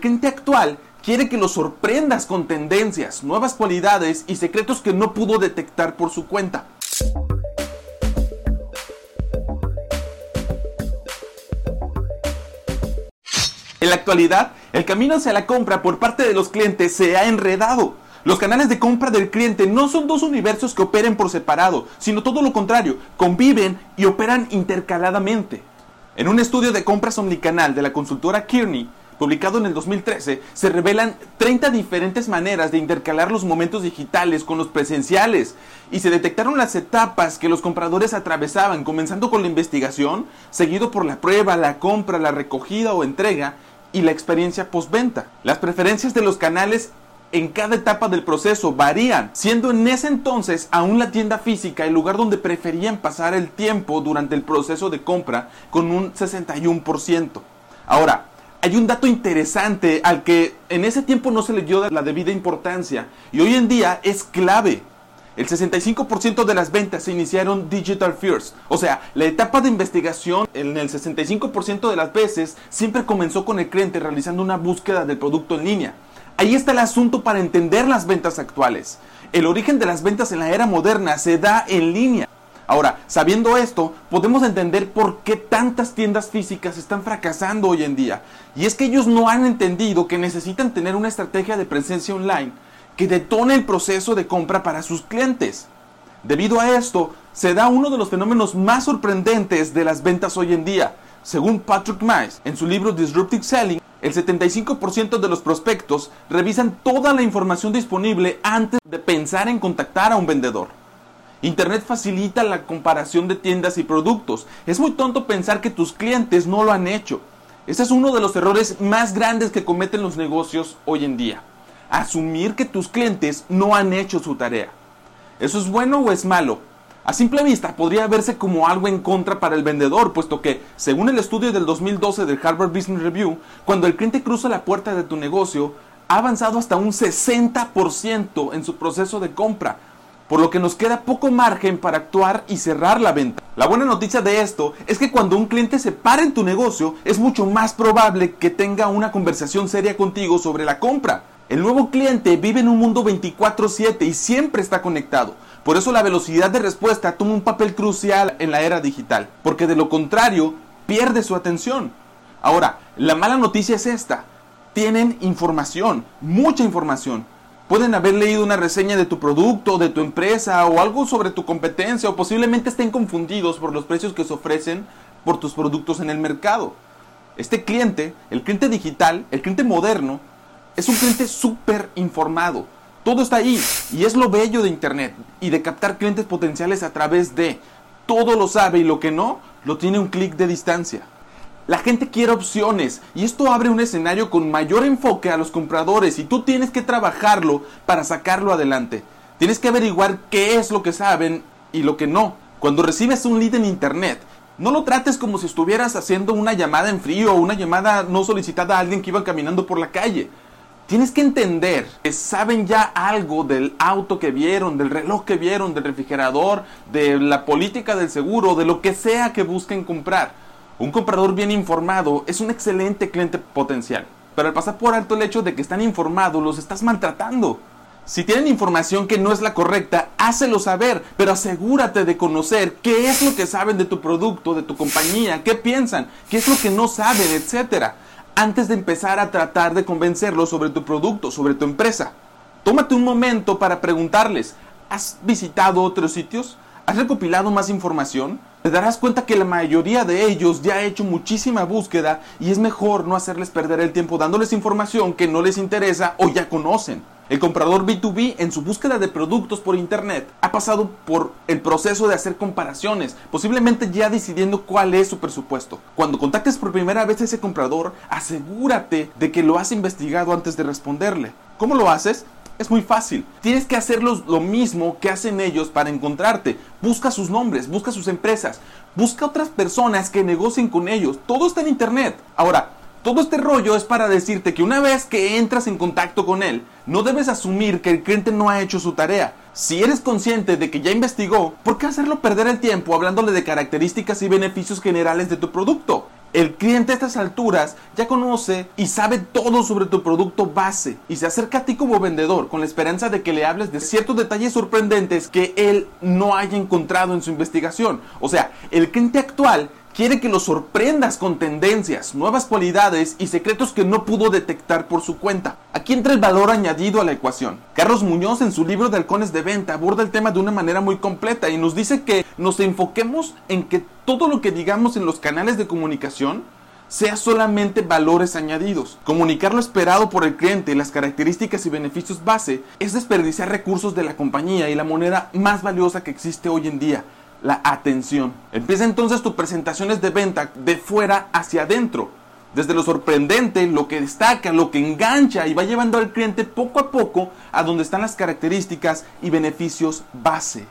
Cliente actual quiere que lo sorprendas con tendencias, nuevas cualidades y secretos que no pudo detectar por su cuenta. En la actualidad, el camino hacia la compra por parte de los clientes se ha enredado. Los canales de compra del cliente no son dos universos que operen por separado, sino todo lo contrario, conviven y operan intercaladamente. En un estudio de compras omnicanal de la consultora Kearney, publicado en el 2013, se revelan 30 diferentes maneras de intercalar los momentos digitales con los presenciales y se detectaron las etapas que los compradores atravesaban, comenzando con la investigación, seguido por la prueba, la compra, la recogida o entrega y la experiencia postventa. Las preferencias de los canales en cada etapa del proceso varían, siendo en ese entonces aún la tienda física el lugar donde preferían pasar el tiempo durante el proceso de compra con un 61%. Ahora, hay un dato interesante al que en ese tiempo no se le dio la debida importancia y hoy en día es clave. El 65% de las ventas se iniciaron digital first, o sea, la etapa de investigación en el 65% de las veces siempre comenzó con el cliente realizando una búsqueda del producto en línea. Ahí está el asunto para entender las ventas actuales. El origen de las ventas en la era moderna se da en línea. Ahora, sabiendo esto, podemos entender por qué tantas tiendas físicas están fracasando hoy en día. Y es que ellos no han entendido que necesitan tener una estrategia de presencia online que detone el proceso de compra para sus clientes. Debido a esto, se da uno de los fenómenos más sorprendentes de las ventas hoy en día. Según Patrick Mice, en su libro Disruptive Selling, el 75% de los prospectos revisan toda la información disponible antes de pensar en contactar a un vendedor. Internet facilita la comparación de tiendas y productos. Es muy tonto pensar que tus clientes no lo han hecho. Ese es uno de los errores más grandes que cometen los negocios hoy en día. Asumir que tus clientes no han hecho su tarea. ¿Eso es bueno o es malo? A simple vista podría verse como algo en contra para el vendedor, puesto que, según el estudio del 2012 del Harvard Business Review, cuando el cliente cruza la puerta de tu negocio, ha avanzado hasta un 60% en su proceso de compra, por lo que nos queda poco margen para actuar y cerrar la venta. La buena noticia de esto es que cuando un cliente se para en tu negocio, es mucho más probable que tenga una conversación seria contigo sobre la compra. El nuevo cliente vive en un mundo 24/7 y siempre está conectado. Por eso la velocidad de respuesta toma un papel crucial en la era digital, porque de lo contrario pierde su atención. Ahora, la mala noticia es esta. Tienen información, mucha información. Pueden haber leído una reseña de tu producto, de tu empresa o algo sobre tu competencia o posiblemente estén confundidos por los precios que se ofrecen por tus productos en el mercado. Este cliente, el cliente digital, el cliente moderno, es un cliente súper informado. Todo está ahí. Y es lo bello de Internet y de captar clientes potenciales a través de. Todo lo sabe y lo que no, lo tiene un clic de distancia. La gente quiere opciones y esto abre un escenario con mayor enfoque a los compradores y tú tienes que trabajarlo para sacarlo adelante. Tienes que averiguar qué es lo que saben y lo que no. Cuando recibes un lead en Internet, no lo trates como si estuvieras haciendo una llamada en frío o una llamada no solicitada a alguien que iba caminando por la calle. Tienes que entender que saben ya algo del auto que vieron, del reloj que vieron, del refrigerador, de la política del seguro, de lo que sea que busquen comprar. Un comprador bien informado es un excelente cliente potencial. Pero al pasar por alto el hecho de que están informados, los estás maltratando. Si tienen información que no es la correcta, hácelo saber, pero asegúrate de conocer qué es lo que saben de tu producto, de tu compañía, qué piensan, qué es lo que no saben, etcétera antes de empezar a tratar de convencerlos sobre tu producto, sobre tu empresa. Tómate un momento para preguntarles, ¿has visitado otros sitios? ¿Has recopilado más información? Te darás cuenta que la mayoría de ellos ya ha hecho muchísima búsqueda y es mejor no hacerles perder el tiempo dándoles información que no les interesa o ya conocen. El comprador B2B en su búsqueda de productos por Internet ha pasado por el proceso de hacer comparaciones, posiblemente ya decidiendo cuál es su presupuesto. Cuando contactes por primera vez a ese comprador, asegúrate de que lo has investigado antes de responderle. ¿Cómo lo haces? Es muy fácil. Tienes que hacer lo mismo que hacen ellos para encontrarte. Busca sus nombres, busca sus empresas, busca otras personas que negocien con ellos. Todo está en Internet. Ahora, todo este rollo es para decirte que una vez que entras en contacto con él, no debes asumir que el cliente no ha hecho su tarea. Si eres consciente de que ya investigó, ¿por qué hacerlo perder el tiempo hablándole de características y beneficios generales de tu producto? El cliente a estas alturas ya conoce y sabe todo sobre tu producto base y se acerca a ti como vendedor con la esperanza de que le hables de ciertos detalles sorprendentes que él no haya encontrado en su investigación. O sea, el cliente actual quiere que lo sorprendas con tendencias, nuevas cualidades y secretos que no pudo detectar por su cuenta. Aquí entra el valor añadido a la ecuación. Carlos Muñoz en su libro de Halcones de Venta aborda el tema de una manera muy completa y nos dice que nos enfoquemos en que todo lo que digamos en los canales de comunicación sea solamente valores añadidos. Comunicar lo esperado por el cliente, las características y beneficios base, es desperdiciar recursos de la compañía y la moneda más valiosa que existe hoy en día, la atención. Empieza entonces tus presentaciones de venta de fuera hacia adentro. Desde lo sorprendente, lo que destaca, lo que engancha y va llevando al cliente poco a poco a donde están las características y beneficios base.